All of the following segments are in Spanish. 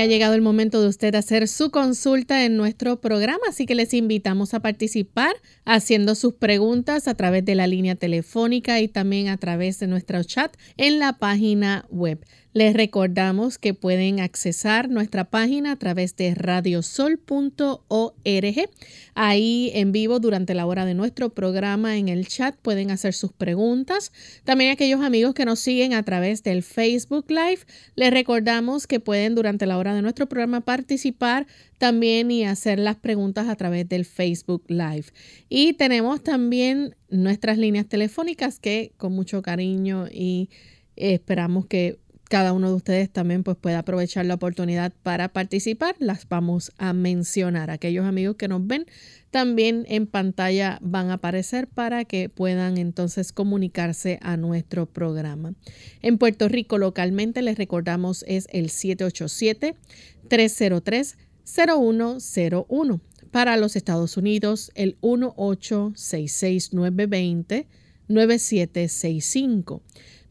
Ha llegado el momento de usted hacer su consulta en nuestro programa, así que les invitamos a participar haciendo sus preguntas a través de la línea telefónica y también a través de nuestro chat en la página web. Les recordamos que pueden accesar nuestra página a través de radiosol.org. Ahí en vivo durante la hora de nuestro programa en el chat pueden hacer sus preguntas. También aquellos amigos que nos siguen a través del Facebook Live, les recordamos que pueden durante la hora de nuestro programa participar también y hacer las preguntas a través del Facebook Live. Y tenemos también nuestras líneas telefónicas que con mucho cariño y esperamos que cada uno de ustedes también pues puede aprovechar la oportunidad para participar. Las vamos a mencionar. Aquellos amigos que nos ven también en pantalla van a aparecer para que puedan entonces comunicarse a nuestro programa. En Puerto Rico localmente les recordamos es el 787-303-0101. Para los Estados Unidos el 1866 920 9765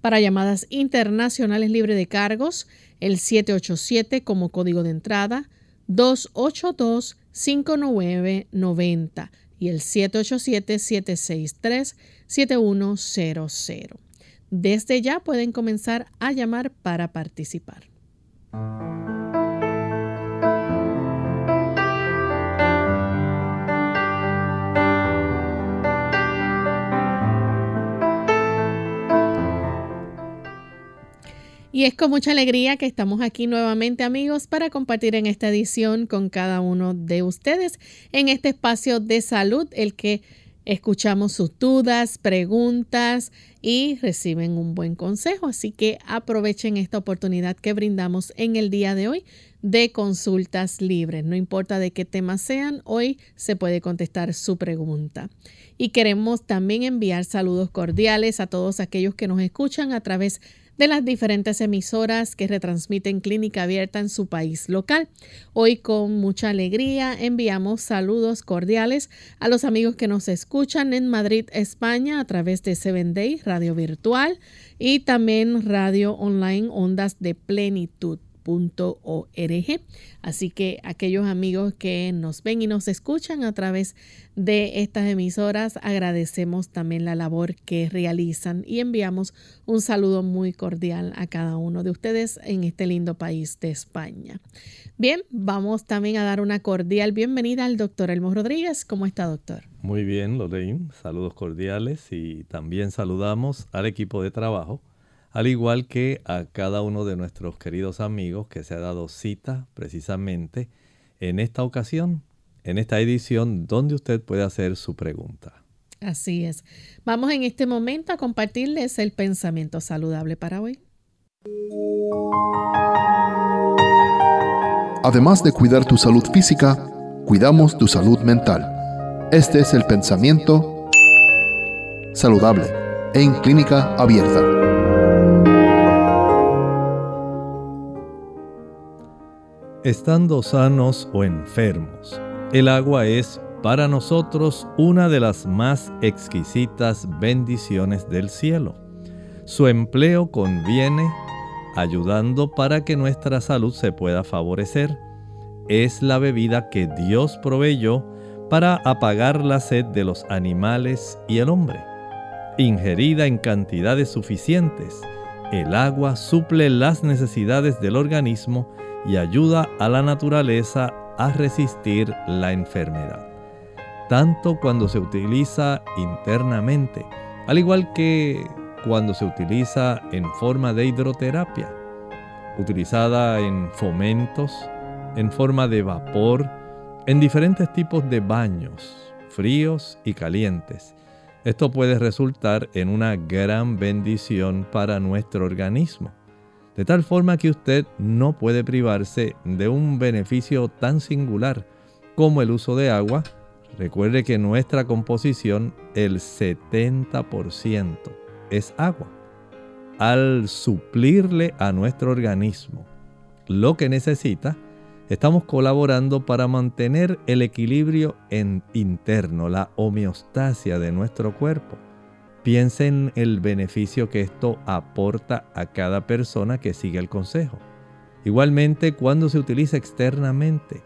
para llamadas internacionales libre de cargos, el 787 como código de entrada, 282-5990 y el 787-763-7100. Desde ya pueden comenzar a llamar para participar. Y es con mucha alegría que estamos aquí nuevamente amigos para compartir en esta edición con cada uno de ustedes en este espacio de salud, el que escuchamos sus dudas, preguntas y reciben un buen consejo. Así que aprovechen esta oportunidad que brindamos en el día de hoy de consultas libres. No importa de qué tema sean, hoy se puede contestar su pregunta. Y queremos también enviar saludos cordiales a todos aquellos que nos escuchan a través de de las diferentes emisoras que retransmiten Clínica Abierta en su país local. Hoy con mucha alegría enviamos saludos cordiales a los amigos que nos escuchan en Madrid, España a través de Seven Day Radio Virtual y también Radio Online Ondas de Plenitud. Así que aquellos amigos que nos ven y nos escuchan a través de estas emisoras, agradecemos también la labor que realizan y enviamos un saludo muy cordial a cada uno de ustedes en este lindo país de España. Bien, vamos también a dar una cordial bienvenida al doctor Elmo Rodríguez. ¿Cómo está, doctor? Muy bien, Lorraine. Saludos cordiales y también saludamos al equipo de trabajo al igual que a cada uno de nuestros queridos amigos que se ha dado cita precisamente en esta ocasión, en esta edición donde usted puede hacer su pregunta. Así es. Vamos en este momento a compartirles el pensamiento saludable para hoy. Además de cuidar tu salud física, cuidamos tu salud mental. Este es el pensamiento saludable en clínica abierta. Estando sanos o enfermos. El agua es para nosotros una de las más exquisitas bendiciones del cielo. Su empleo conviene ayudando para que nuestra salud se pueda favorecer. Es la bebida que Dios proveyó para apagar la sed de los animales y el hombre. Ingerida en cantidades suficientes, el agua suple las necesidades del organismo y ayuda a la naturaleza a resistir la enfermedad, tanto cuando se utiliza internamente, al igual que cuando se utiliza en forma de hidroterapia, utilizada en fomentos, en forma de vapor, en diferentes tipos de baños, fríos y calientes. Esto puede resultar en una gran bendición para nuestro organismo, de tal forma que usted no puede privarse de un beneficio tan singular como el uso de agua. Recuerde que nuestra composición, el 70% es agua. Al suplirle a nuestro organismo lo que necesita, estamos colaborando para mantener el equilibrio en interno, la homeostasia de nuestro cuerpo. Piensen en el beneficio que esto aporta a cada persona que sigue el consejo. Igualmente cuando se utiliza externamente,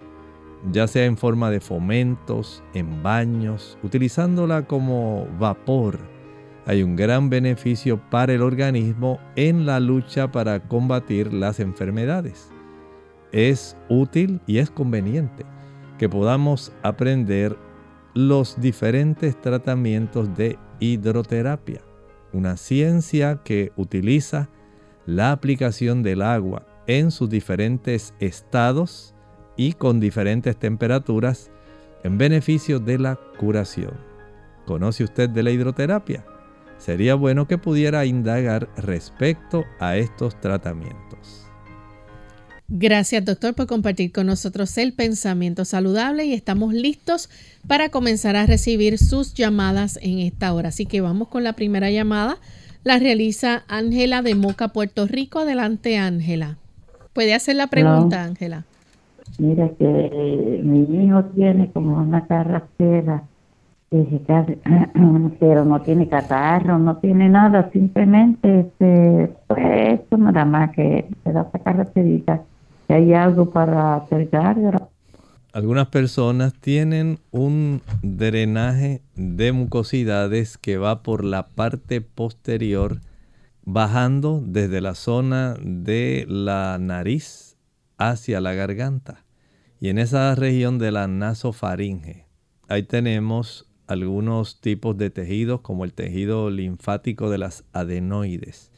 ya sea en forma de fomentos, en baños, utilizándola como vapor, hay un gran beneficio para el organismo en la lucha para combatir las enfermedades es útil y es conveniente que podamos aprender los diferentes tratamientos de hidroterapia, una ciencia que utiliza la aplicación del agua en sus diferentes estados y con diferentes temperaturas en beneficio de la curación. ¿Conoce usted de la hidroterapia? Sería bueno que pudiera indagar respecto a estos tratamientos. Gracias doctor por compartir con nosotros el pensamiento saludable y estamos listos para comenzar a recibir sus llamadas en esta hora. Así que vamos con la primera llamada. La realiza Ángela de Moca, Puerto Rico. Adelante Ángela. ¿Puede hacer la pregunta Ángela? Mira que mi hijo tiene como una carracera, pero no tiene catarro, no tiene nada, simplemente este, pues esto nada más que se da esa característica hay algo para acercar. Algunas personas tienen un drenaje de mucosidades que va por la parte posterior, bajando desde la zona de la nariz hacia la garganta. Y en esa región de la nasofaringe, ahí tenemos algunos tipos de tejidos como el tejido linfático de las adenoides.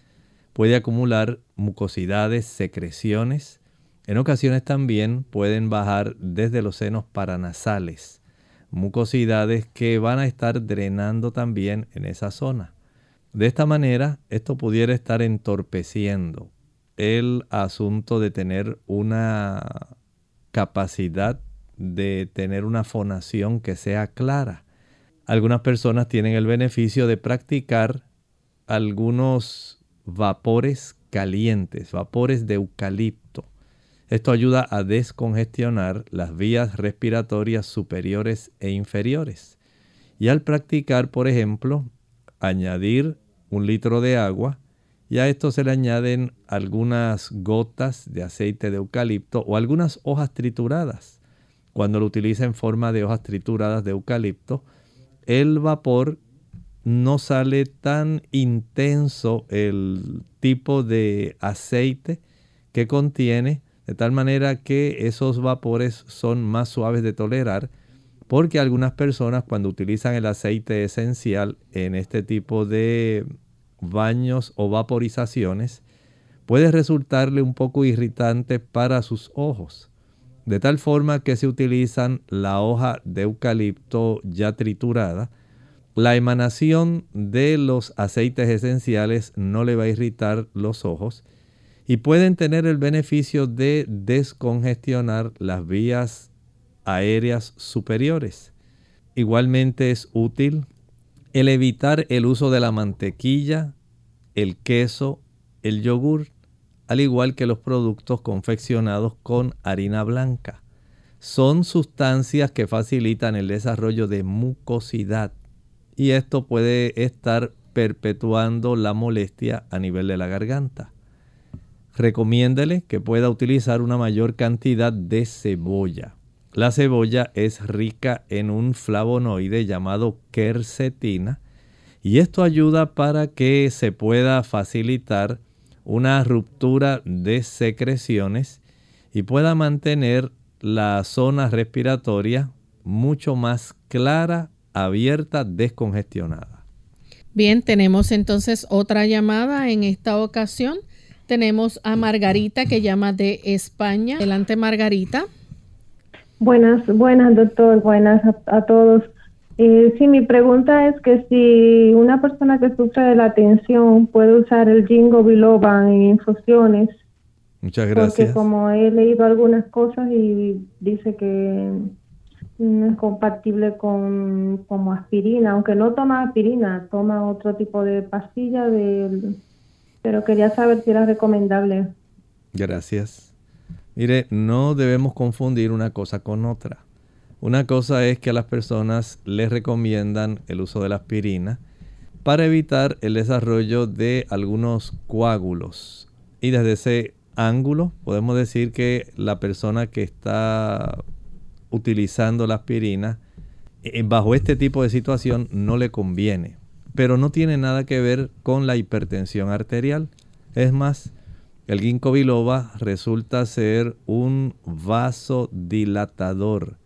Puede acumular mucosidades, secreciones, en ocasiones también pueden bajar desde los senos paranasales, mucosidades que van a estar drenando también en esa zona. De esta manera, esto pudiera estar entorpeciendo el asunto de tener una capacidad de tener una fonación que sea clara. Algunas personas tienen el beneficio de practicar algunos vapores calientes, vapores de eucalipto. Esto ayuda a descongestionar las vías respiratorias superiores e inferiores. Y al practicar, por ejemplo, añadir un litro de agua y a esto se le añaden algunas gotas de aceite de eucalipto o algunas hojas trituradas. Cuando lo utiliza en forma de hojas trituradas de eucalipto, el vapor no sale tan intenso el tipo de aceite que contiene de tal manera que esos vapores son más suaves de tolerar, porque algunas personas cuando utilizan el aceite esencial en este tipo de baños o vaporizaciones, puede resultarle un poco irritante para sus ojos. De tal forma que se utilizan la hoja de eucalipto ya triturada, la emanación de los aceites esenciales no le va a irritar los ojos y pueden tener el beneficio de descongestionar las vías aéreas superiores. Igualmente es útil el evitar el uso de la mantequilla, el queso, el yogur, al igual que los productos confeccionados con harina blanca. Son sustancias que facilitan el desarrollo de mucosidad y esto puede estar perpetuando la molestia a nivel de la garganta recomiéndele que pueda utilizar una mayor cantidad de cebolla. La cebolla es rica en un flavonoide llamado quercetina y esto ayuda para que se pueda facilitar una ruptura de secreciones y pueda mantener la zona respiratoria mucho más clara, abierta, descongestionada. Bien, tenemos entonces otra llamada en esta ocasión. Tenemos a Margarita que llama de España. Adelante, Margarita. Buenas, buenas, doctor. Buenas a, todos. Eh, sí, mi pregunta es que si una persona que sufre de la tensión puede usar el jingo biloba en infusiones. Muchas gracias. Porque como he leído algunas cosas y dice que no es compatible con como aspirina, aunque no toma aspirina, toma otro tipo de pastilla, de, pero quería saber si era recomendable. Gracias. Mire, no debemos confundir una cosa con otra. Una cosa es que a las personas les recomiendan el uso de la aspirina para evitar el desarrollo de algunos coágulos. Y desde ese ángulo podemos decir que la persona que está utilizando la aspirina eh, bajo este tipo de situación no le conviene. Pero no tiene nada que ver con la hipertensión arterial. Es más, el ginkgo biloba resulta ser un vasodilatador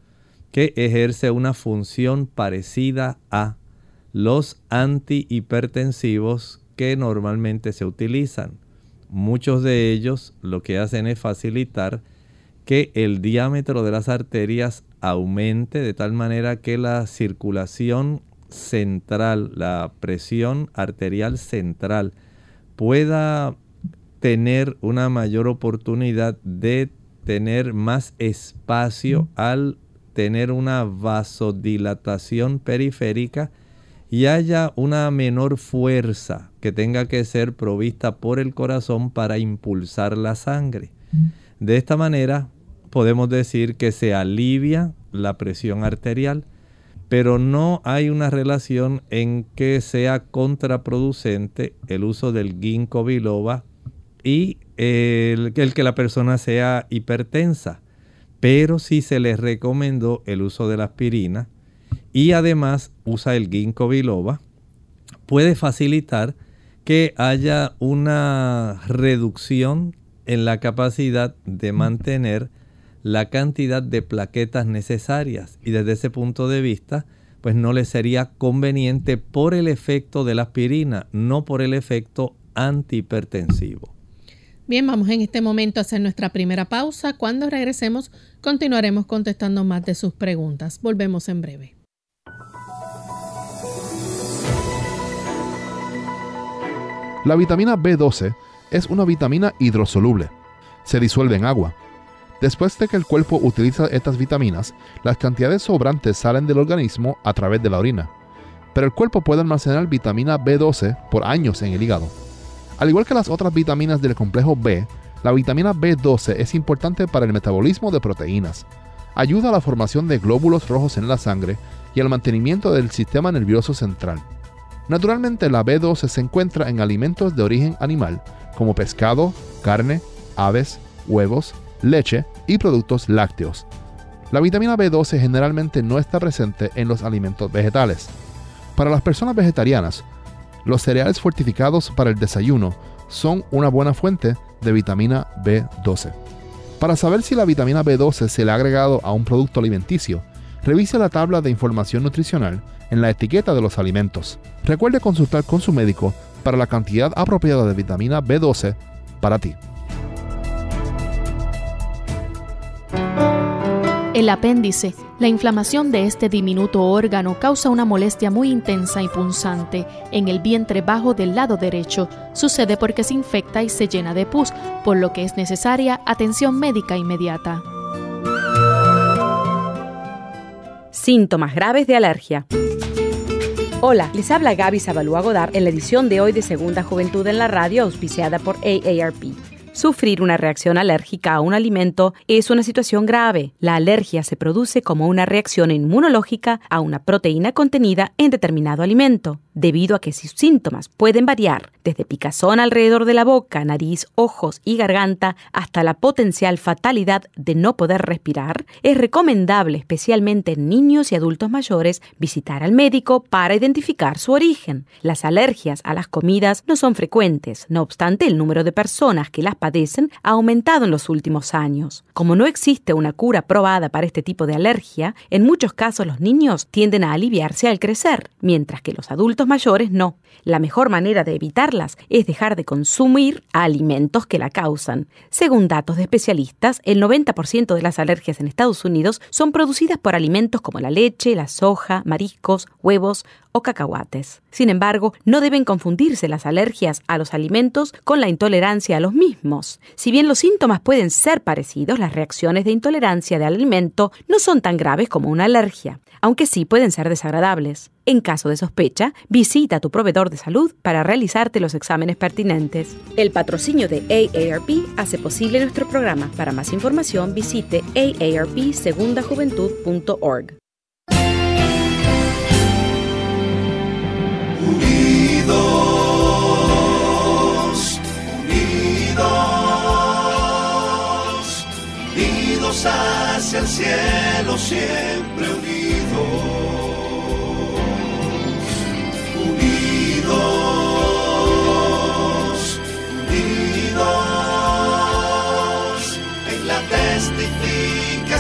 que ejerce una función parecida a los antihipertensivos que normalmente se utilizan. Muchos de ellos lo que hacen es facilitar que el diámetro de las arterias aumente de tal manera que la circulación central, la presión arterial central, pueda tener una mayor oportunidad de tener más espacio al tener una vasodilatación periférica y haya una menor fuerza que tenga que ser provista por el corazón para impulsar la sangre. De esta manera podemos decir que se alivia la presión arterial, pero no hay una relación en que sea contraproducente el uso del ginkgo biloba y el, que la persona sea hipertensa. Pero si se le recomendó el uso de la aspirina y además usa el ginkgo biloba, puede facilitar que haya una reducción en la capacidad de mantener la cantidad de plaquetas necesarias y desde ese punto de vista pues no le sería conveniente por el efecto de la aspirina, no por el efecto antihipertensivo. Bien, vamos en este momento a hacer nuestra primera pausa. Cuando regresemos continuaremos contestando más de sus preguntas. Volvemos en breve. La vitamina B12 es una vitamina hidrosoluble. Se disuelve en agua Después de que el cuerpo utiliza estas vitaminas, las cantidades sobrantes salen del organismo a través de la orina. Pero el cuerpo puede almacenar vitamina B12 por años en el hígado. Al igual que las otras vitaminas del complejo B, la vitamina B12 es importante para el metabolismo de proteínas. Ayuda a la formación de glóbulos rojos en la sangre y al mantenimiento del sistema nervioso central. Naturalmente la B12 se encuentra en alimentos de origen animal como pescado, carne, aves, huevos, leche y productos lácteos. La vitamina B12 generalmente no está presente en los alimentos vegetales. Para las personas vegetarianas, los cereales fortificados para el desayuno son una buena fuente de vitamina B12. Para saber si la vitamina B12 se le ha agregado a un producto alimenticio, revise la tabla de información nutricional en la etiqueta de los alimentos. Recuerde consultar con su médico para la cantidad apropiada de vitamina B12 para ti. El apéndice, la inflamación de este diminuto órgano causa una molestia muy intensa y punzante en el vientre bajo del lado derecho. Sucede porque se infecta y se llena de pus, por lo que es necesaria atención médica inmediata. Síntomas graves de alergia. Hola, les habla Gaby Zabalúa Godard en la edición de hoy de Segunda Juventud en la Radio, auspiciada por AARP. Sufrir una reacción alérgica a un alimento es una situación grave. La alergia se produce como una reacción inmunológica a una proteína contenida en determinado alimento debido a que sus síntomas pueden variar desde picazón alrededor de la boca, nariz, ojos y garganta hasta la potencial fatalidad de no poder respirar, es recomendable, especialmente en niños y adultos mayores, visitar al médico para identificar su origen. Las alergias a las comidas no son frecuentes, no obstante el número de personas que las padecen ha aumentado en los últimos años. Como no existe una cura probada para este tipo de alergia, en muchos casos los niños tienden a aliviarse al crecer, mientras que los adultos mayores no. La mejor manera de es dejar de consumir alimentos que la causan. Según datos de especialistas, el 90% de las alergias en Estados Unidos son producidas por alimentos como la leche, la soja, mariscos, huevos o cacahuates. Sin embargo, no deben confundirse las alergias a los alimentos con la intolerancia a los mismos. Si bien los síntomas pueden ser parecidos, las reacciones de intolerancia del alimento no son tan graves como una alergia, aunque sí pueden ser desagradables. En caso de sospecha, visita a tu proveedor de salud para realizarte los exámenes pertinentes. El patrocinio de AARP hace posible nuestro programa. Para más información, visite aarpsegundajuventud.org. Unidos, unidos, unidos hacia el cielo, siempre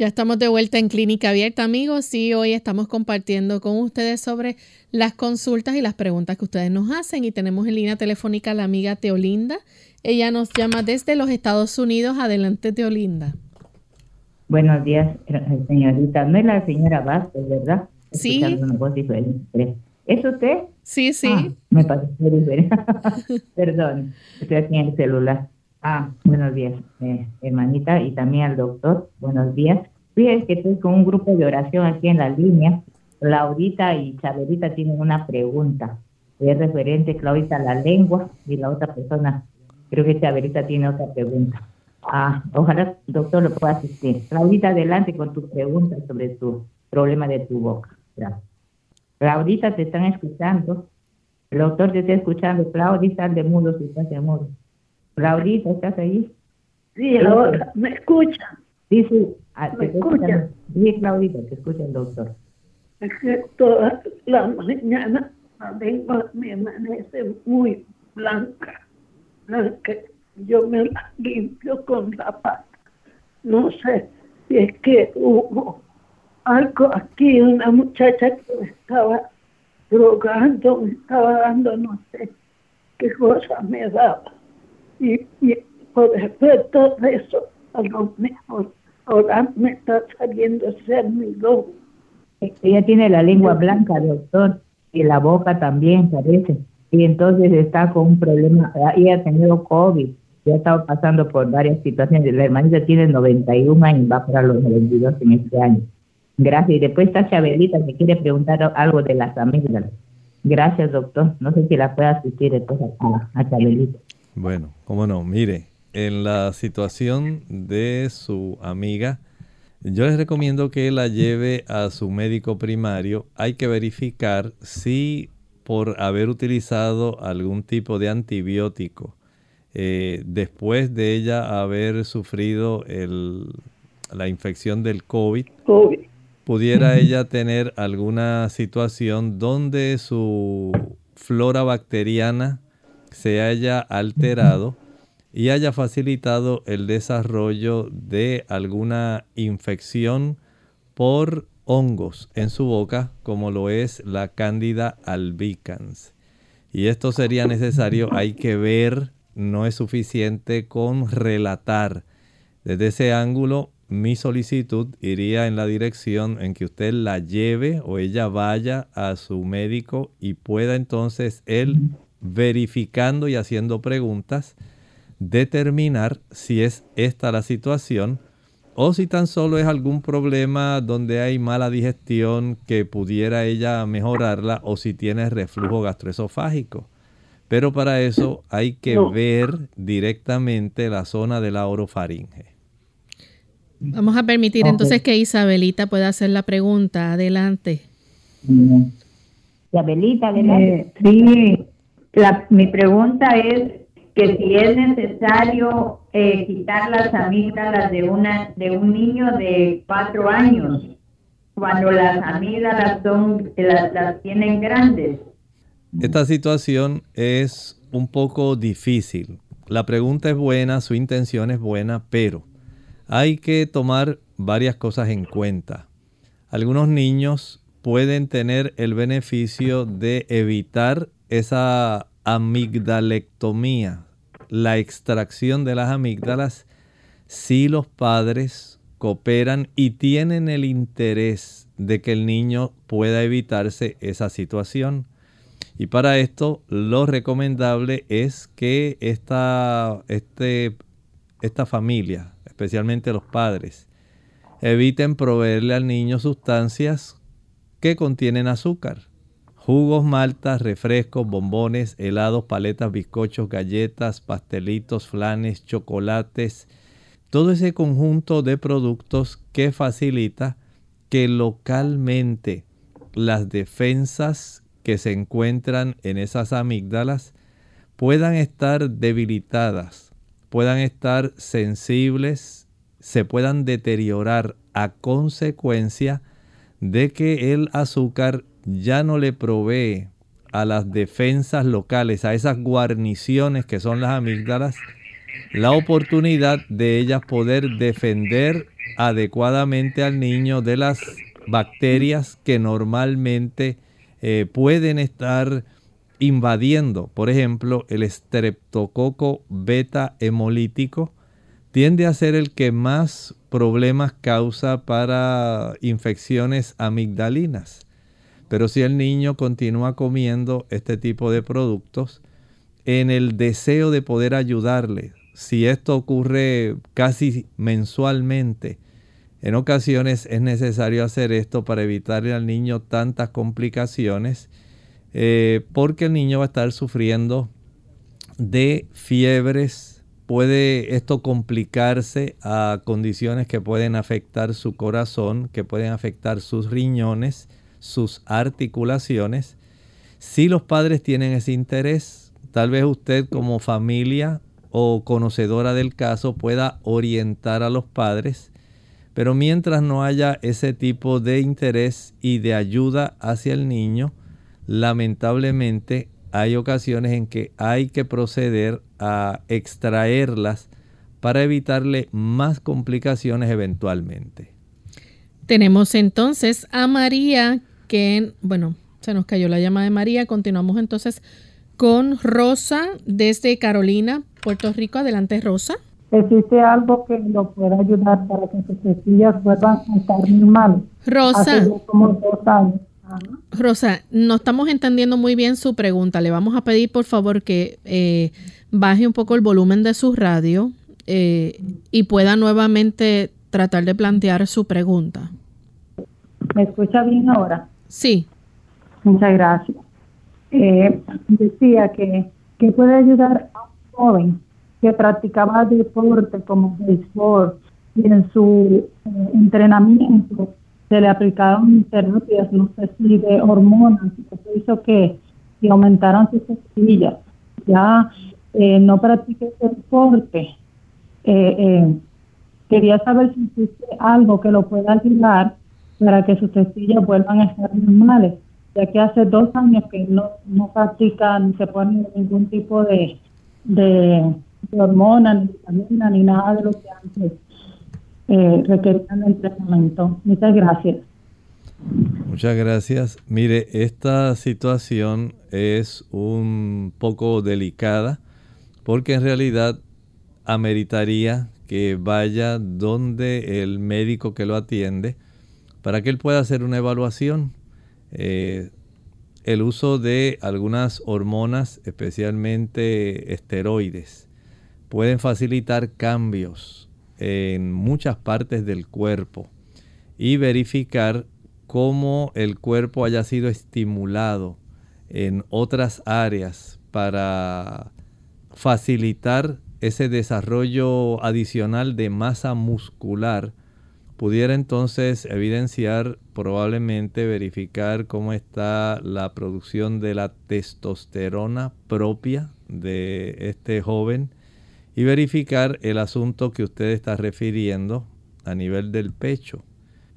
Ya estamos de vuelta en Clínica Abierta, amigos, y hoy estamos compartiendo con ustedes sobre las consultas y las preguntas que ustedes nos hacen. Y tenemos en línea telefónica a la amiga Teolinda. Ella nos llama desde los Estados Unidos. Adelante, Teolinda. Buenos días, eh, señorita. No es la señora Vázquez, ¿verdad? Sí. Escuchando una voz diferente. ¿Es usted? Sí, sí. Ah, me pareció diferente. Perdón, estoy aquí en el celular. Ah, buenos días, eh, hermanita, y también al doctor. Buenos días. Fíjense que estoy con un grupo de oración aquí en la línea. Laurita y Chabelita tienen una pregunta. Es referente, Claudita, a la lengua y la otra persona, creo que Chabelita tiene otra pregunta. Ah, ojalá, doctor, lo pueda asistir. Claudita, adelante con tu pregunta sobre tu problema de tu boca. Claudita, te están escuchando. El doctor te está escuchando. Claudita, de mudo si estás de mudo. Claudita, ¿estás ahí? Sí, ahora me escucha. Sí, sí. Ah, ¿Me te está escucha? escuchando. Sí, Claudita, te escucha el doctor. Es que toda la mañana la lengua me amanece muy blanca. blanca. Yo me la limpio con la pata. No sé si es que hubo algo aquí, una muchacha que me estaba drogando, me estaba dando no sé qué cosa me daba. Y, y por todo eso, a lo mejor ahora me está saliendo ser mi lobo. Ella tiene la lengua blanca, doctor, y la boca también parece. Y entonces está con un problema. Ella ha tenido COVID, ya ha estado pasando por varias situaciones. La hermanita tiene 91 años, va para los 92 en este año. Gracias. Y después está Chabelita que quiere preguntar algo de las amígdalas. Gracias, doctor. No sé si la puede asistir después a, a Chabelita. Bueno, cómo no. Mire, en la situación de su amiga, yo les recomiendo que la lleve a su médico primario. Hay que verificar si por haber utilizado algún tipo de antibiótico, eh, después de ella haber sufrido el- la infección del COVID, COVID. pudiera ella tener alguna situación donde su flora bacteriana se haya alterado y haya facilitado el desarrollo de alguna infección por hongos en su boca, como lo es la Candida albicans. Y esto sería necesario, hay que ver, no es suficiente con relatar. Desde ese ángulo, mi solicitud iría en la dirección en que usted la lleve o ella vaya a su médico y pueda entonces él, verificando y haciendo preguntas, determinar si es esta la situación o si tan solo es algún problema donde hay mala digestión que pudiera ella mejorarla o si tiene reflujo gastroesofágico. Pero para eso hay que No. ver directamente la zona de la orofaringe. Vamos a permitir entonces que Isabelita pueda hacer la pregunta. Adelante. Isabelita, adelante. Eh, sí, mi pregunta es que si es necesario eh, quitar las amígdalas de una de un niño de cuatro años cuando las amígdalas son las, las tienen grandes. Esta situación es un poco difícil. La pregunta es buena, su intención es buena, pero hay que tomar varias cosas en cuenta. Algunos niños pueden tener el beneficio de evitar esa amigdalectomía, la extracción de las amígdalas, si los padres cooperan y tienen el interés de que el niño pueda evitarse esa situación. Y para esto lo recomendable es que esta, este, esta familia, especialmente los padres, eviten proveerle al niño sustancias que contienen azúcar. Jugos, maltas, refrescos, bombones, helados, paletas, bizcochos, galletas, pastelitos, flanes, chocolates, todo ese conjunto de productos que facilita que localmente las defensas que se encuentran en esas amígdalas puedan estar debilitadas, puedan estar sensibles, se puedan deteriorar a consecuencia de que el azúcar ya no le provee a las defensas locales, a esas guarniciones que son las amígdalas, la oportunidad de ellas poder defender adecuadamente al niño de las bacterias que normalmente eh, pueden estar invadiendo. Por ejemplo, el estreptococo beta hemolítico tiende a ser el que más problemas causa para infecciones amigdalinas. Pero si el niño continúa comiendo este tipo de productos, en el deseo de poder ayudarle, si esto ocurre casi mensualmente, en ocasiones es necesario hacer esto para evitarle al niño tantas complicaciones, eh, porque el niño va a estar sufriendo de fiebres, puede esto complicarse a condiciones que pueden afectar su corazón, que pueden afectar sus riñones, sus articulaciones. Si los padres tienen ese interés, tal vez usted como familia o conocedora del caso pueda orientar a los padres, pero mientras no haya ese tipo de interés y de ayuda hacia el niño, lamentablemente hay ocasiones en que hay que proceder a extraerlas para evitarle más complicaciones eventualmente. Tenemos entonces a María que, bueno, se nos cayó la llama de María. Continuamos entonces con Rosa desde Carolina, Puerto Rico. Adelante, Rosa. ¿Existe algo que lo pueda ayudar para que sus cestillas vuelvan a estar normales? Rosa. Rosa, no estamos entendiendo muy bien su pregunta. Le vamos a pedir, por favor, que eh, baje un poco el volumen de su radio eh, y pueda nuevamente tratar de plantear su pregunta. ¿Me escucha bien ahora? Sí. Muchas gracias. Eh, decía que, que puede ayudar a un joven que practicaba deporte como béisbol y en su entrenamiento se le aplicaron terapias, no sé si de hormonas, eso hizo que, aumentaron sus costillas. Ya eh, no practique ese deporte. quería saber si existe algo que lo pueda ayudar para que sus testillas vuelvan a estar normales, ya que hace dos años que no, no practican ni se ponen ningún tipo de, de, hormona, ni vitamina, ni nada de lo que antes eh, el tratamiento. Muchas gracias. Muchas gracias. Mire, esta situación es un poco delicada porque en realidad ameritaría que vaya donde el médico que lo atiende para que él pueda hacer una evaluación. Eh, el uso de algunas hormonas, especialmente esteroides, pueden facilitar cambios en muchas partes del cuerpo y verificar cómo el cuerpo haya sido estimulado en otras áreas para facilitar ese desarrollo adicional de masa muscular pudiera entonces evidenciar, probablemente verificar cómo está la producción de la testosterona propia de este joven y verificar el asunto que usted está refiriendo a nivel del pecho.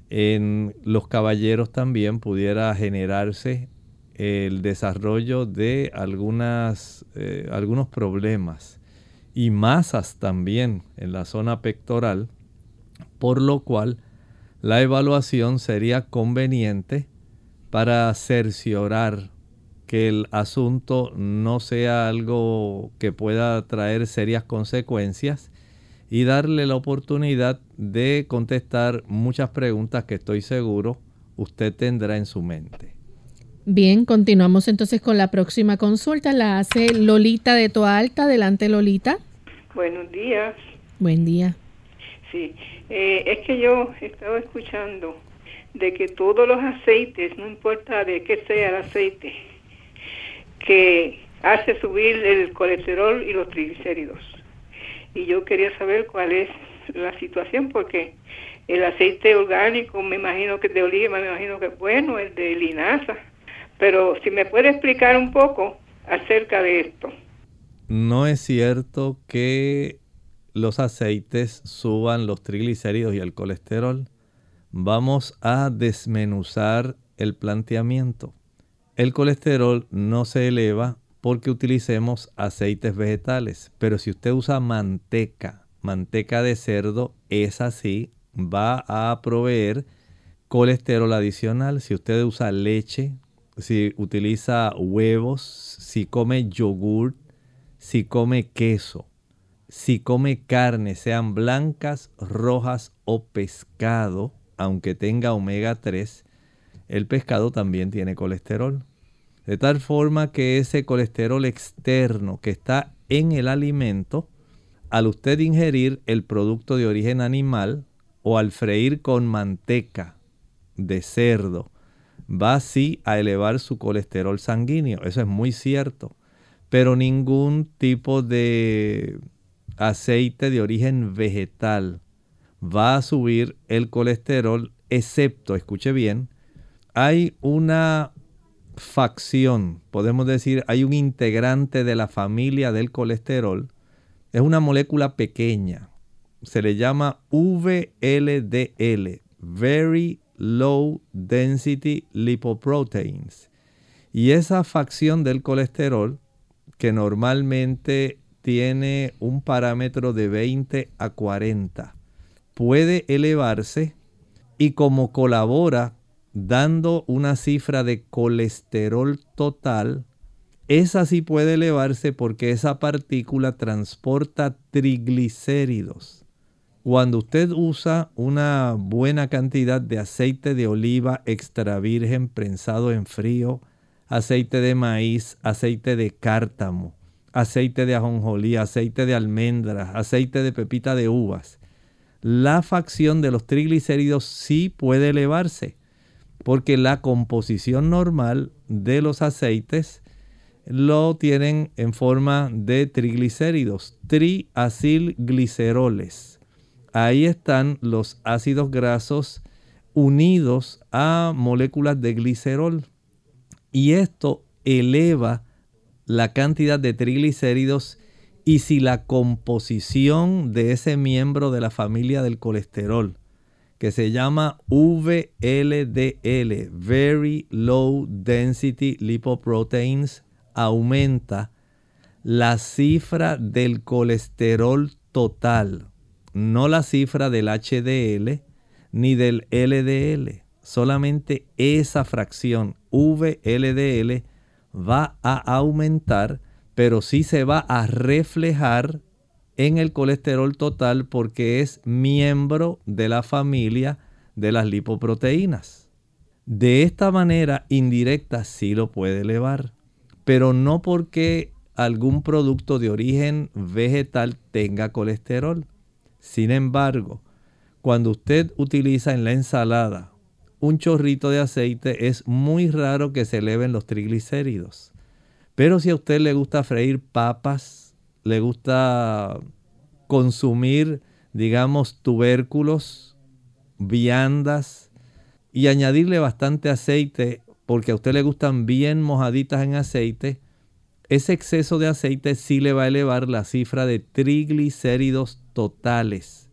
En los caballeros también pudiera generarse el desarrollo de algunas, eh, algunos problemas y masas también en la zona pectoral por lo cual la evaluación sería conveniente para cerciorar que el asunto no sea algo que pueda traer serias consecuencias y darle la oportunidad de contestar muchas preguntas que estoy seguro usted tendrá en su mente. Bien, continuamos entonces con la próxima consulta. La hace Lolita de Toa Alta. Adelante, Lolita. Buenos días. Buen día. Sí, eh, es que yo he estado escuchando de que todos los aceites, no importa de qué sea el aceite, que hace subir el colesterol y los triglicéridos. Y yo quería saber cuál es la situación, porque el aceite orgánico, me imagino que de oliva, me imagino que es bueno, el de linaza. Pero si me puede explicar un poco acerca de esto. No es cierto que los aceites suban los triglicéridos y el colesterol. Vamos a desmenuzar el planteamiento. El colesterol no se eleva porque utilicemos aceites vegetales, pero si usted usa manteca, manteca de cerdo, es así, va a proveer colesterol adicional. Si usted usa leche, si utiliza huevos, si come yogur, si come queso, si come carne, sean blancas, rojas o pescado, aunque tenga omega 3, el pescado también tiene colesterol. De tal forma que ese colesterol externo que está en el alimento, al usted ingerir el producto de origen animal o al freír con manteca de cerdo, va así a elevar su colesterol sanguíneo. Eso es muy cierto. Pero ningún tipo de aceite de origen vegetal va a subir el colesterol, excepto, escuche bien, hay una facción, podemos decir, hay un integrante de la familia del colesterol, es una molécula pequeña, se le llama VLDL, Very Low Density Lipoproteins. Y esa facción del colesterol, que normalmente tiene un parámetro de 20 a 40. Puede elevarse y como colabora dando una cifra de colesterol total, esa sí puede elevarse porque esa partícula transporta triglicéridos. Cuando usted usa una buena cantidad de aceite de oliva extra virgen prensado en frío, aceite de maíz, aceite de cártamo, aceite de ajonjolí, aceite de almendras, aceite de pepita de uvas. La facción de los triglicéridos sí puede elevarse, porque la composición normal de los aceites lo tienen en forma de triglicéridos, triacilgliceroles. Ahí están los ácidos grasos unidos a moléculas de glicerol. Y esto eleva la cantidad de triglicéridos y si la composición de ese miembro de la familia del colesterol, que se llama VLDL, Very Low Density Lipoproteins, aumenta, la cifra del colesterol total, no la cifra del HDL ni del LDL, solamente esa fracción VLDL va a aumentar, pero sí se va a reflejar en el colesterol total porque es miembro de la familia de las lipoproteínas. De esta manera indirecta sí lo puede elevar, pero no porque algún producto de origen vegetal tenga colesterol. Sin embargo, cuando usted utiliza en la ensalada un chorrito de aceite, es muy raro que se eleven los triglicéridos. Pero si a usted le gusta freír papas, le gusta consumir, digamos, tubérculos, viandas y añadirle bastante aceite, porque a usted le gustan bien mojaditas en aceite, ese exceso de aceite sí le va a elevar la cifra de triglicéridos totales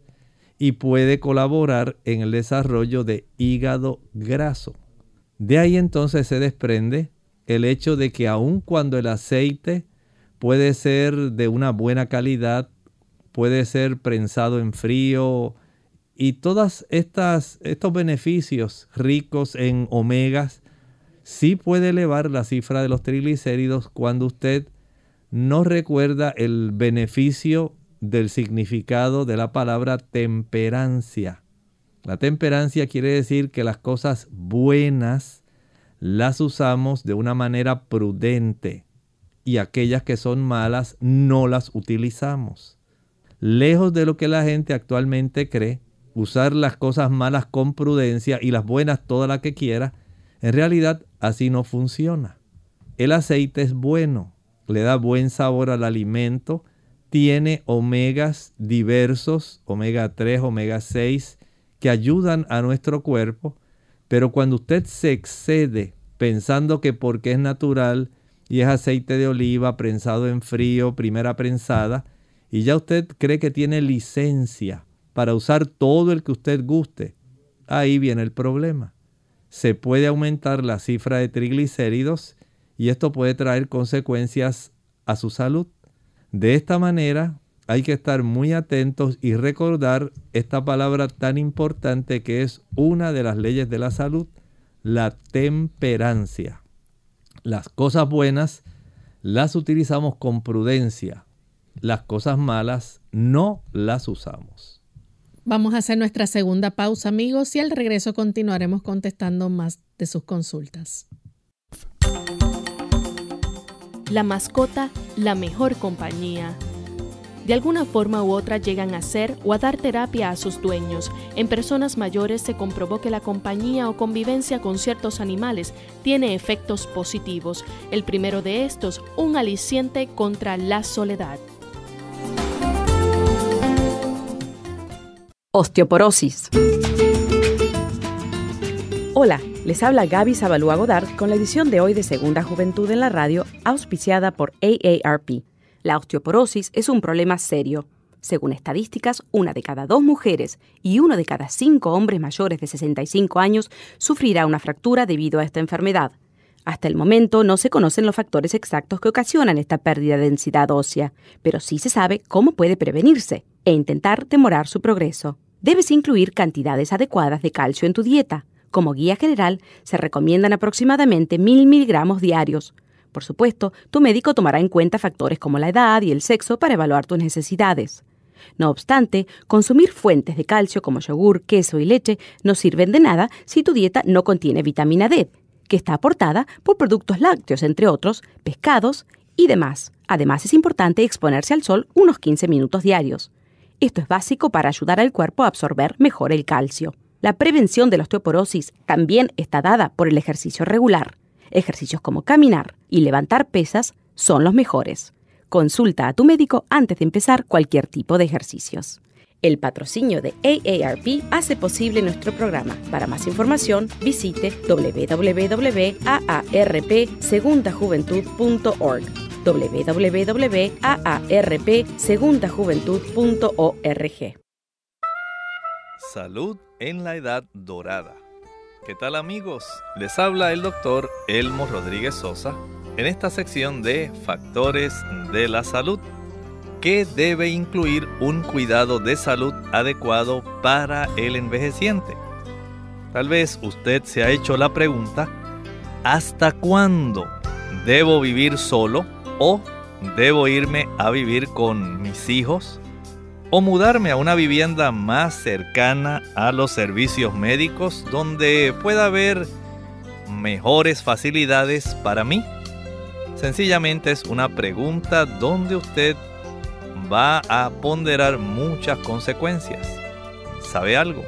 y puede colaborar en el desarrollo de hígado graso. De ahí entonces se desprende el hecho de que aun cuando el aceite puede ser de una buena calidad, puede ser prensado en frío y todos estos beneficios ricos en omegas, sí puede elevar la cifra de los triglicéridos cuando usted no recuerda el beneficio del significado de la palabra temperancia. La temperancia quiere decir que las cosas buenas las usamos de una manera prudente y aquellas que son malas no las utilizamos. Lejos de lo que la gente actualmente cree, usar las cosas malas con prudencia y las buenas toda la que quiera, en realidad así no funciona. El aceite es bueno, le da buen sabor al alimento, tiene omegas diversos, omega 3, omega 6, que ayudan a nuestro cuerpo, pero cuando usted se excede pensando que porque es natural y es aceite de oliva prensado en frío, primera prensada, y ya usted cree que tiene licencia para usar todo el que usted guste, ahí viene el problema. Se puede aumentar la cifra de triglicéridos y esto puede traer consecuencias a su salud. De esta manera, hay que estar muy atentos y recordar esta palabra tan importante que es una de las leyes de la salud, la temperancia. Las cosas buenas las utilizamos con prudencia, las cosas malas no las usamos. Vamos a hacer nuestra segunda pausa amigos y al regreso continuaremos contestando más de sus consultas. La mascota, la mejor compañía de alguna forma u otra llegan a ser o a dar terapia a sus dueños. En personas mayores se comprobó que la compañía o convivencia con ciertos animales tiene efectos positivos. El primero de estos, un aliciente contra la soledad. Osteoporosis. Hola, les habla Gaby Zabalúa Godard con la edición de hoy de Segunda Juventud en la Radio, auspiciada por AARP. La osteoporosis es un problema serio. Según estadísticas, una de cada dos mujeres y uno de cada cinco hombres mayores de 65 años sufrirá una fractura debido a esta enfermedad. Hasta el momento no se conocen los factores exactos que ocasionan esta pérdida de densidad ósea, pero sí se sabe cómo puede prevenirse e intentar demorar su progreso. Debes incluir cantidades adecuadas de calcio en tu dieta. Como guía general, se recomiendan aproximadamente 1000 miligramos diarios. Por supuesto, tu médico tomará en cuenta factores como la edad y el sexo para evaluar tus necesidades. No obstante, consumir fuentes de calcio como yogur, queso y leche no sirven de nada si tu dieta no contiene vitamina D, que está aportada por productos lácteos, entre otros, pescados y demás. Además, es importante exponerse al sol unos 15 minutos diarios. Esto es básico para ayudar al cuerpo a absorber mejor el calcio. La prevención de la osteoporosis también está dada por el ejercicio regular. Ejercicios como caminar y levantar pesas son los mejores. Consulta a tu médico antes de empezar cualquier tipo de ejercicios. El patrocinio de AARP hace posible nuestro programa. Para más información, visite www.aarpsegundajuventud.org www.aarpsegundajuventud.org Salud en la Edad Dorada ¿Qué tal amigos? Les habla el doctor Elmo Rodríguez Sosa en esta sección de Factores de la Salud. ¿Qué debe incluir un cuidado de salud adecuado para el envejeciente? Tal vez usted se ha hecho la pregunta, ¿hasta cuándo debo vivir solo o debo irme a vivir con mis hijos? O mudarme a una vivienda más cercana a los servicios médicos donde pueda haber mejores facilidades para mí? Sencillamente es una pregunta donde usted va a ponderar muchas consecuencias. ¿Sabe algo?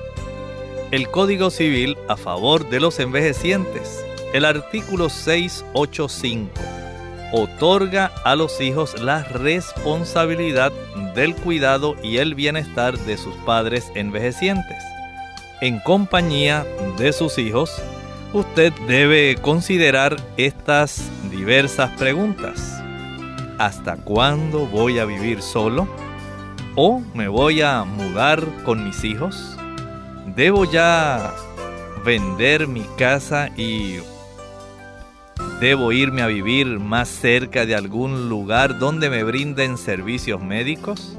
El Código Civil a favor de los envejecientes, el artículo 685 otorga a los hijos la responsabilidad del cuidado y el bienestar de sus padres envejecientes. en compañía de sus hijos, usted debe considerar estas diversas preguntas. ¿Hasta cuándo voy a vivir solo? ¿O me voy a mudar con mis hijos? ¿Debo ya vender mi casa y debo irme a vivir más cerca de algún lugar donde me brinden servicios médicos?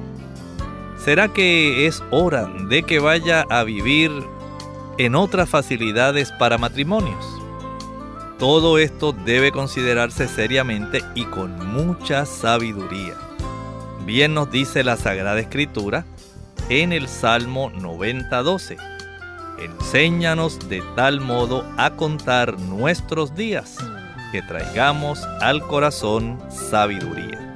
¿Será que es hora de que vaya a vivir en otras facilidades para matrimonios? Todo esto debe considerarse seriamente y con mucha sabiduría. Bien nos dice la Sagrada Escritura en el Salmo 90:12. Enséñanos de tal modo a contar nuestros días que traigamos al corazón sabiduría.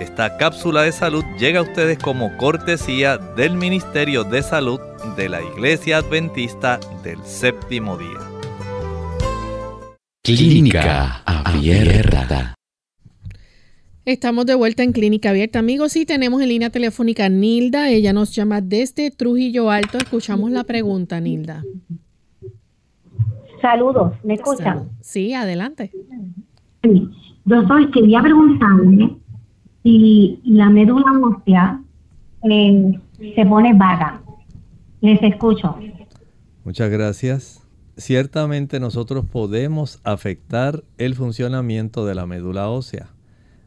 Esta cápsula de salud llega a ustedes como cortesía del Ministerio de Salud de la Iglesia Adventista del Séptimo Día. Clínica Abierta. Estamos de vuelta en Clínica Abierta, amigos, y tenemos en línea telefónica Nilda. Ella nos llama desde Trujillo Alto. Escuchamos la pregunta, Nilda. Saludos, ¿me escuchan? Sí, adelante. Sí. Doctor, quería preguntarle si la médula ósea eh, se pone vaga. Les escucho. Muchas gracias. Ciertamente nosotros podemos afectar el funcionamiento de la médula ósea.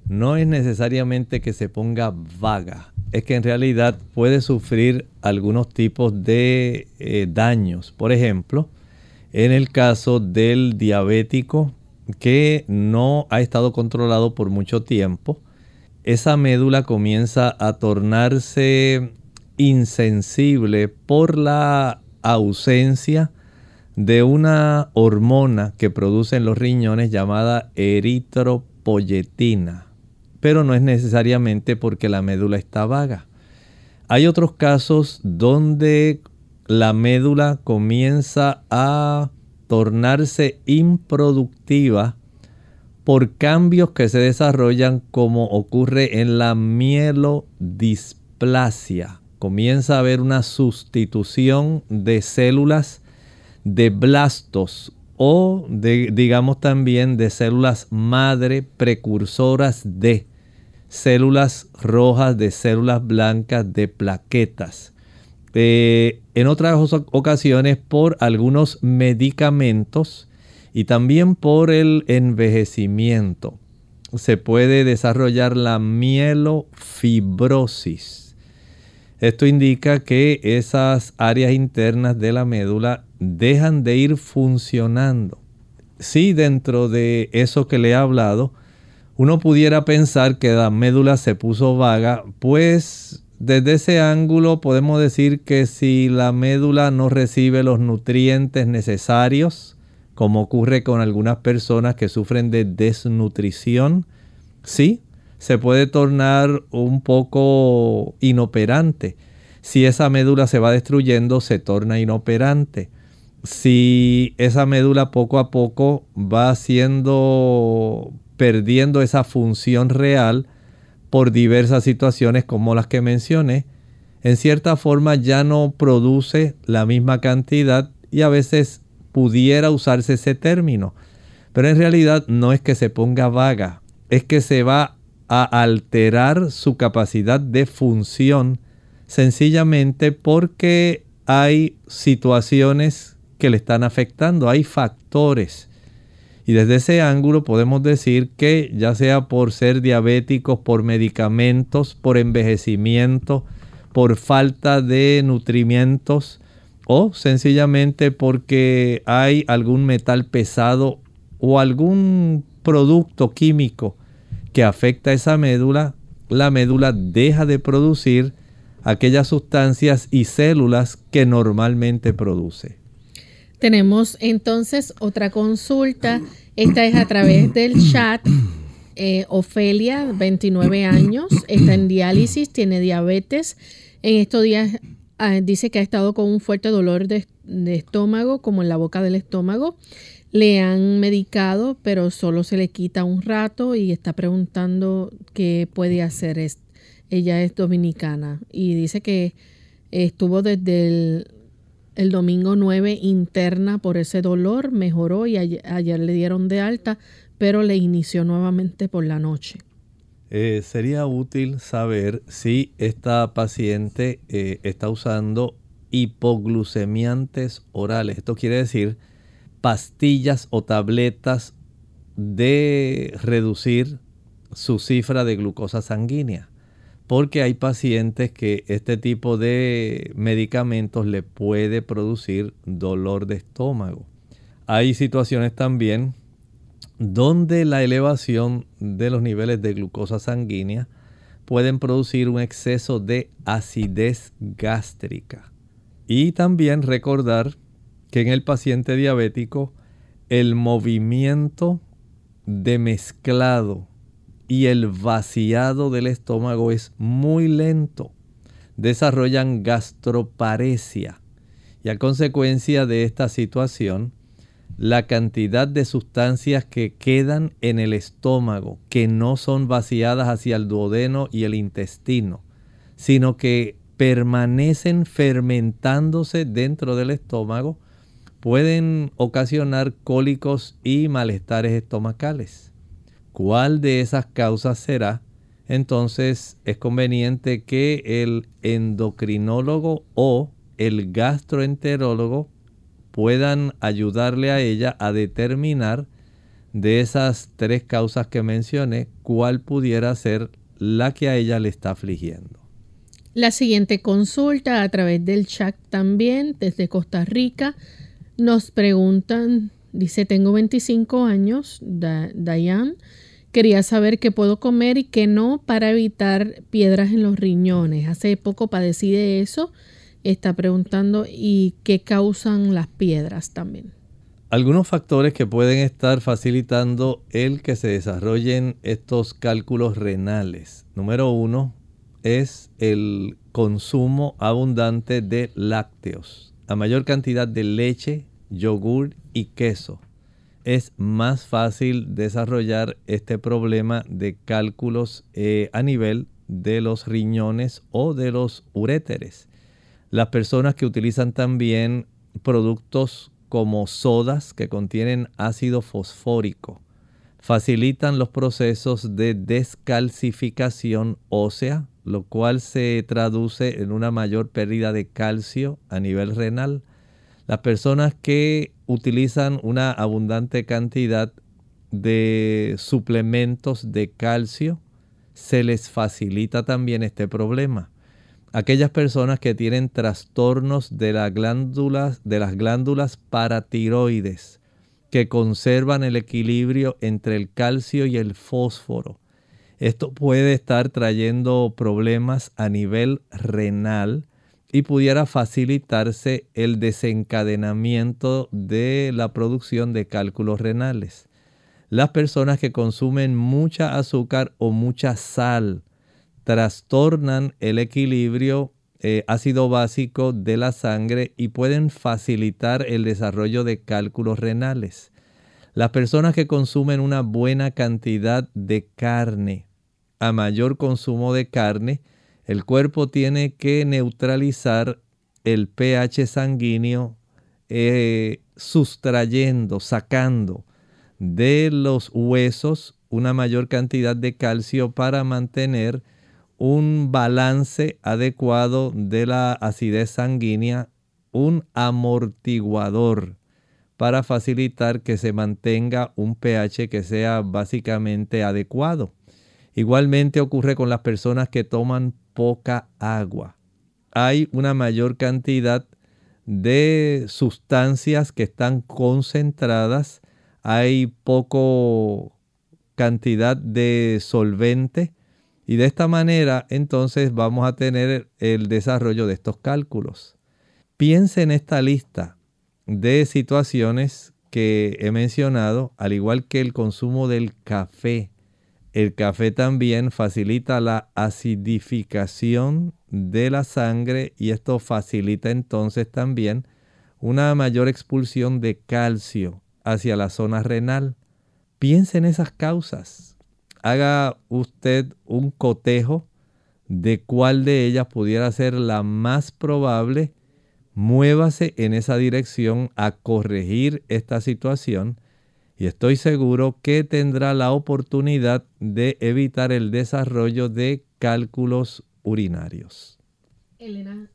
No es necesariamente que se ponga vaga, es que en realidad puede sufrir algunos tipos de eh, daños. Por ejemplo, en el caso del diabético que no ha estado controlado por mucho tiempo, esa médula comienza a tornarse insensible por la ausencia de una hormona que producen los riñones llamada eritropoyetina, pero no es necesariamente porque la médula está vaga. Hay otros casos donde la médula comienza a tornarse improductiva por cambios que se desarrollan como ocurre en la mielodisplasia. Comienza a haber una sustitución de células de blastos o digamos también de células madre precursoras de células rojas, de células blancas, de plaquetas. En otras ocasiones por algunos medicamentos y también por el envejecimiento. Se puede desarrollar la mielofibrosis. Esto indica que esas áreas internas de la médula dejan de ir funcionando. Si dentro de eso que le he hablado, uno pudiera pensar que la médula se puso vaga, pues desde ese ángulo podemos decir que si la médula no recibe los nutrientes necesarios, como ocurre con algunas personas que sufren de desnutrición, sí, se puede tornar un poco inoperante. Si esa médula se va destruyendo, se torna inoperante. Si esa médula poco a poco va siendo perdiendo esa función real, por diversas situaciones como las que mencioné, en cierta forma ya no produce la misma cantidad y a veces pudiera usarse ese término. Pero en realidad no es que se ponga vaga, es que se va a alterar su capacidad de función sencillamente porque hay situaciones que le están afectando, hay factores y desde ese ángulo podemos decir que ya sea por ser diabéticos, por medicamentos, por envejecimiento, por falta de nutrimientos o sencillamente porque hay algún metal pesado o algún producto químico que afecta a esa médula, la médula deja de producir aquellas sustancias y células que normalmente produce. Tenemos entonces otra consulta. Esta es a través del chat. Eh, Ofelia, 29 años, está en diálisis, tiene diabetes. En estos días ah, dice que ha estado con un fuerte dolor de, estómago, como en la boca del estómago. Le han medicado, pero solo se le quita un rato y está preguntando qué puede hacer. ella es dominicana y dice que estuvo desde el el domingo 9 interna por ese dolor, mejoró y ayer, le dieron de alta, pero le inició nuevamente por la noche. Eh, sería útil saber si esta paciente eh, está usando hipoglucemiantes orales. Esto quiere decir pastillas o tabletas de reducir su cifra de glucosa sanguínea. Porque hay pacientes que este tipo de medicamentos le puede producir dolor de estómago. Hay situaciones también donde la elevación de los niveles de glucosa sanguínea pueden producir un exceso de acidez gástrica. Y también recordar que en el paciente diabético el movimiento de mezclado y el vaciado del estómago es muy lento. Desarrollan gastroparesia y a consecuencia de esta situación, la cantidad de sustancias que quedan en el estómago, que no son vaciadas hacia el duodeno y el intestino, sino que permanecen fermentándose dentro del estómago, pueden ocasionar cólicos y malestares estomacales. ¿Cuál de esas causas será? Entonces es conveniente que el endocrinólogo o el gastroenterólogo puedan ayudarle a ella a determinar de esas tres causas que mencioné cuál pudiera ser la que a ella le está afligiendo. La siguiente consulta a través del chat también desde Costa Rica nos preguntan, dice, tengo 25 años, Dayan, quería saber qué puedo comer y qué no para evitar piedras en los riñones. Hace poco padecí de eso, está preguntando y qué causan las piedras también. Algunos factores que pueden estar facilitando el que se desarrollen estos cálculos renales. Número uno, es el consumo abundante de lácteos. A mayor cantidad de leche, yogur y queso, es más fácil desarrollar este problema de cálculos eh, a nivel de los riñones o de los uréteres. Las personas que utilizan también productos como sodas que contienen ácido fosfórico facilitan los procesos de descalcificación ósea, lo cual se traduce en una mayor pérdida de calcio a nivel renal. Las personas que utilizan una abundante cantidad de suplementos de calcio, se les facilita también este problema. Aquellas personas que tienen trastornos de, las glándulas, de las glándulas paratiroides, que conservan el equilibrio entre el calcio y el fósforo, esto puede estar trayendo problemas a nivel renal y pudiera facilitarse el desencadenamiento de la producción de cálculos renales. Las personas que consumen mucha azúcar o mucha sal trastornan el equilibrio eh, ácido básico de la sangre y pueden facilitar el desarrollo de cálculos renales. Las personas que consumen una buena cantidad de carne, a mayor consumo de carne, el cuerpo tiene que neutralizar el pH sanguíneo eh, sustrayendo, sacando de los huesos una mayor cantidad de calcio para mantener un balance adecuado de la acidez sanguínea, un amortiguador para facilitar que se mantenga un pH que sea básicamente adecuado. Igualmente ocurre con las personas que toman poca agua. Hay una mayor cantidad de sustancias que están concentradas, hay poco cantidad de solvente y de esta manera entonces vamos a tener el desarrollo de estos cálculos. Piense en esta lista de situaciones que he mencionado, al igual que el consumo del café, el café también facilita la acidificación de la sangre y esto facilita entonces también una mayor expulsión de calcio hacia la zona renal. Piense en esas causas. Haga usted un cotejo de cuál de ellas pudiera ser la más probable, muévase en esa dirección a corregir esta situación y estoy seguro que tendrá la oportunidad de evitar el desarrollo de cálculos urinarios. Elena.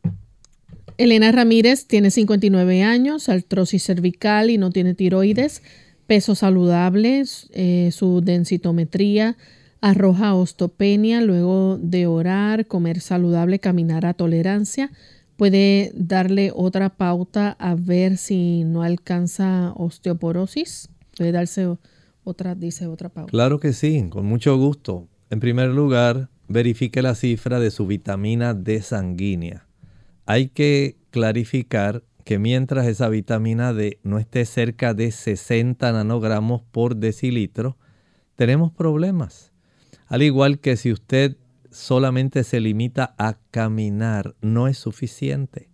Elena Ramírez tiene 59 años, artrosis cervical y no tiene tiroides, peso saludable, eh, su densitometría arroja osteopenia luego de orar, comer saludable, caminar a tolerancia. Puede darle otra pauta a ver si no alcanza osteoporosis. Puede darse otra, dice otra. Claro que sí, con mucho gusto. En primer lugar, verifique la cifra de su vitamina D sanguínea. Hay que clarificar que mientras esa vitamina D no esté cerca de 60 nanogramos por decilitro, tenemos problemas. Al igual que si usted solamente se limita a caminar, no es suficiente.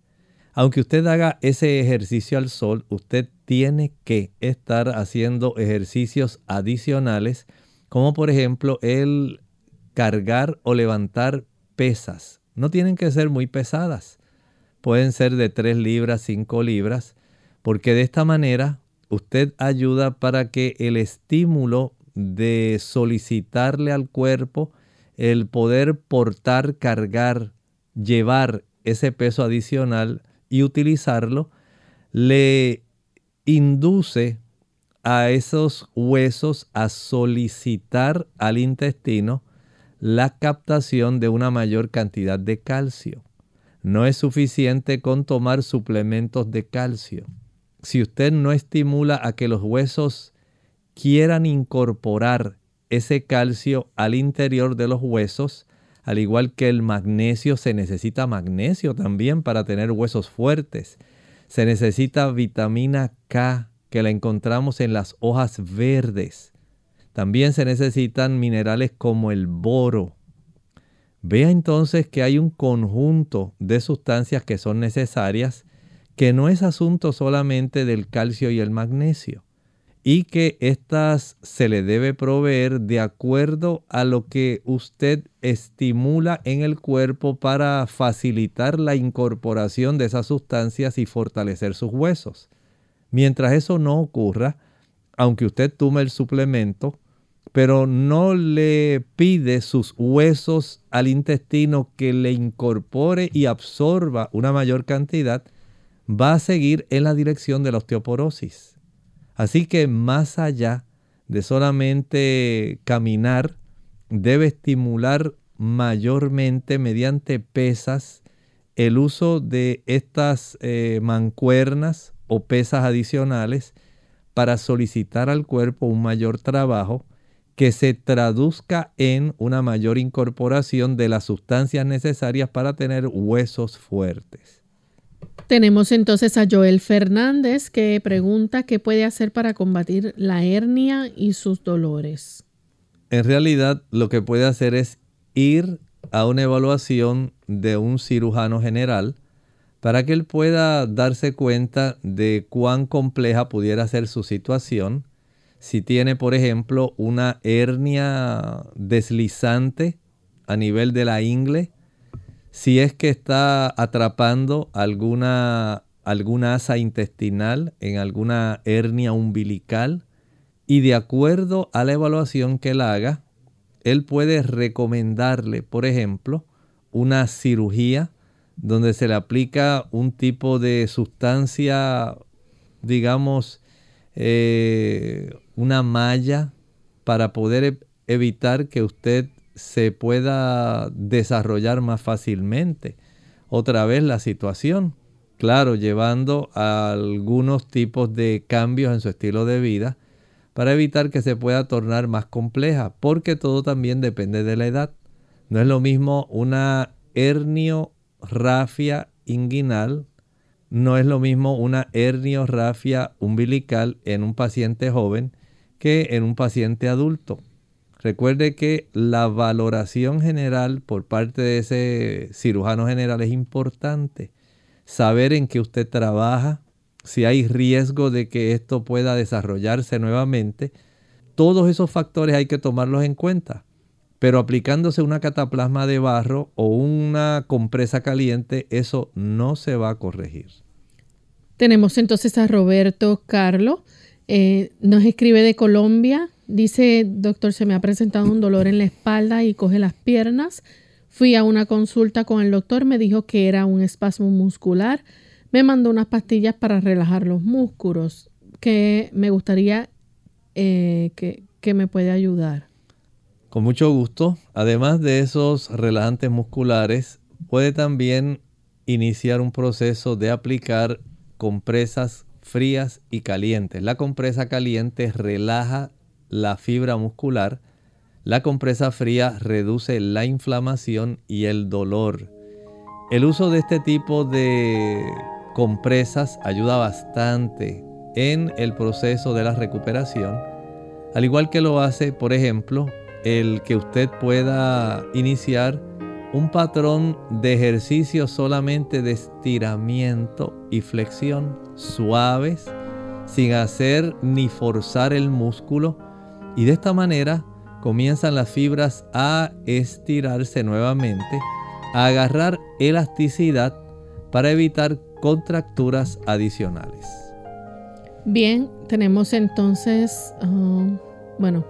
Aunque usted haga ese ejercicio al sol, usted tiene que estar haciendo ejercicios adicionales, como por ejemplo el cargar o levantar pesas. No tienen que ser muy pesadas. Pueden ser de 3 libras, 5 libras, porque de esta manera usted ayuda para que el estímulo de solicitarle al cuerpo el poder portar, cargar, llevar ese peso adicional y utilizarlo, le induce a esos huesos a solicitar al intestino la captación de una mayor cantidad de calcio. No es suficiente con tomar suplementos de calcio. Si usted no estimula a que los huesos quieran incorporar ese calcio al interior de los huesos, al igual que el magnesio, se necesita magnesio también para tener huesos fuertes. Se necesita vitamina K, que la encontramos en las hojas verdes. También se necesitan minerales como el boro. Vea entonces que hay un conjunto de sustancias que son necesarias, que no es asunto solamente del calcio y el magnesio y que éstas se le debe proveer de acuerdo a lo que usted estimula en el cuerpo para facilitar la incorporación de esas sustancias y fortalecer sus huesos. Mientras eso no ocurra, aunque usted tome el suplemento, pero no le pide sus huesos al intestino que le incorpore y absorba una mayor cantidad, va a seguir en la dirección de la osteoporosis. Así que más allá de solamente caminar, debe estimular mayormente mediante pesas el uso de estas eh, mancuernas o pesas adicionales para solicitar al cuerpo un mayor trabajo que se traduzca en una mayor incorporación de las sustancias necesarias para tener huesos fuertes. Tenemos entonces a Joel Fernández que pregunta qué puede hacer para combatir la hernia y sus dolores. En realidad lo que puede hacer es ir a una evaluación de un cirujano general para que él pueda darse cuenta de cuán compleja pudiera ser su situación. Si tiene, por ejemplo, una hernia deslizante a nivel de la ingle, si es que está atrapando alguna, alguna asa intestinal en alguna hernia umbilical y de acuerdo a la evaluación que él haga, él puede recomendarle, por ejemplo, una cirugía donde se le aplica un tipo de sustancia, digamos, eh, una malla para poder evitar que usted se pueda desarrollar más fácilmente. Otra vez la situación, claro, llevando algunos tipos de cambios en su estilo de vida para evitar que se pueda tornar más compleja, porque todo también depende de la edad. No es lo mismo una rafia inguinal, no es lo mismo una rafia umbilical en un paciente joven que en un paciente adulto. Recuerde que la valoración general por parte de ese cirujano general es importante. Saber en qué usted trabaja, si hay riesgo de que esto pueda desarrollarse nuevamente. Todos esos factores hay que tomarlos en cuenta. Pero aplicándose una cataplasma de barro o una compresa caliente, eso no se va a corregir. Tenemos entonces a Roberto Carlo. Eh, nos escribe de Colombia. Dice, doctor, se me ha presentado un dolor en la espalda y coge las piernas. Fui a una consulta con el doctor, me dijo que era un espasmo muscular. Me mandó unas pastillas para relajar los músculos, que me gustaría eh, que, que me puede ayudar. Con mucho gusto. Además de esos relajantes musculares, puede también iniciar un proceso de aplicar compresas frías y calientes. La compresa caliente relaja la fibra muscular. La compresa fría reduce la inflamación y el dolor. El uso de este tipo de compresas ayuda bastante en el proceso de la recuperación. Al igual que lo hace, por ejemplo, el que usted pueda iniciar un patrón de ejercicio solamente de estiramiento y flexión suaves, sin hacer ni forzar el músculo. Y de esta manera comienzan las fibras a estirarse nuevamente, a agarrar elasticidad para evitar contracturas adicionales. Bien, tenemos entonces, ah, bueno,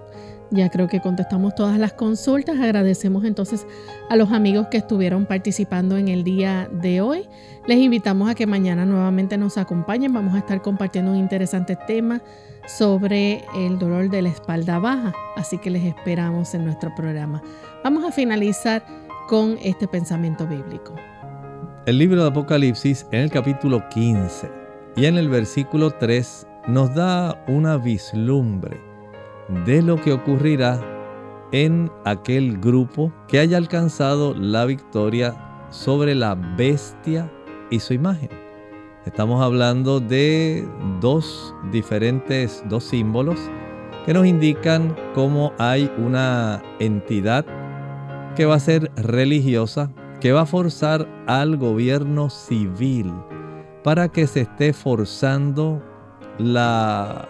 ya creo que contestamos todas las consultas. Agradecemos entonces a los amigos que estuvieron participando en el día de hoy. Les invitamos a que mañana nuevamente nos acompañen. Vamos a estar compartiendo un interesante tema sobre el dolor de la espalda baja. Así que les esperamos en nuestro programa. Vamos a finalizar con este pensamiento bíblico. El libro de Apocalipsis en el capítulo 15 y en el versículo 3 nos da una vislumbre de lo que ocurrirá en aquel grupo que haya alcanzado la victoria sobre la bestia y su imagen. Estamos hablando de dos diferentes, dos símbolos que nos indican cómo hay una entidad que va a ser religiosa, que va a forzar al gobierno civil para que se esté forzando la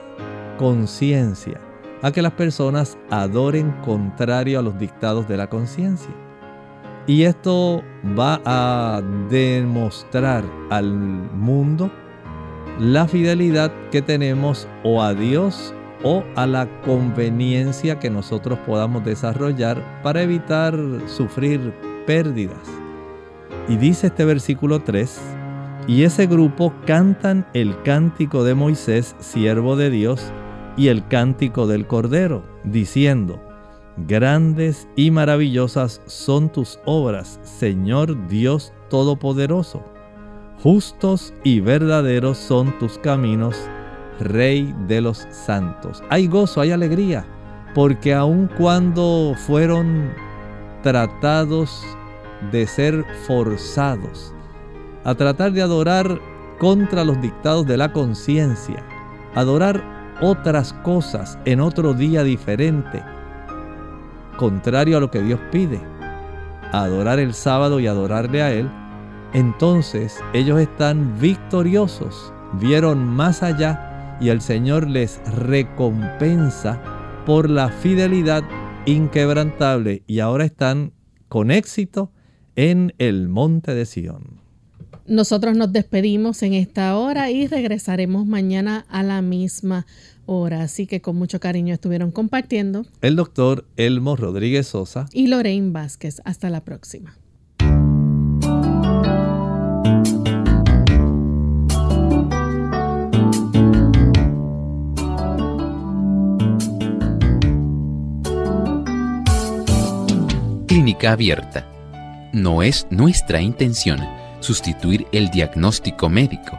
conciencia a que las personas adoren contrario a los dictados de la conciencia. Y esto va a demostrar al mundo la fidelidad que tenemos o a Dios o a la conveniencia que nosotros podamos desarrollar para evitar sufrir pérdidas. Y dice este versículo 3, y ese grupo cantan el cántico de Moisés, siervo de Dios, y el cántico del Cordero, diciendo, Grandes y maravillosas son tus obras, Señor Dios Todopoderoso. Justos y verdaderos son tus caminos, Rey de los santos. Hay gozo, hay alegría, porque aun cuando fueron tratados de ser forzados a tratar de adorar contra los dictados de la conciencia, adorar otras cosas en otro día diferente, contrario a lo que Dios pide, adorar el sábado y adorarle a Él, entonces ellos están victoriosos, vieron más allá y el Señor les recompensa por la fidelidad inquebrantable y ahora están con éxito en el monte de Sión. Nosotros nos despedimos en esta hora y regresaremos mañana a la misma hora. Así que con mucho cariño estuvieron compartiendo. El doctor Elmo Rodríguez Sosa. Y Lorraine Vázquez. Hasta la próxima. Clínica abierta. No es nuestra intención sustituir el diagnóstico médico.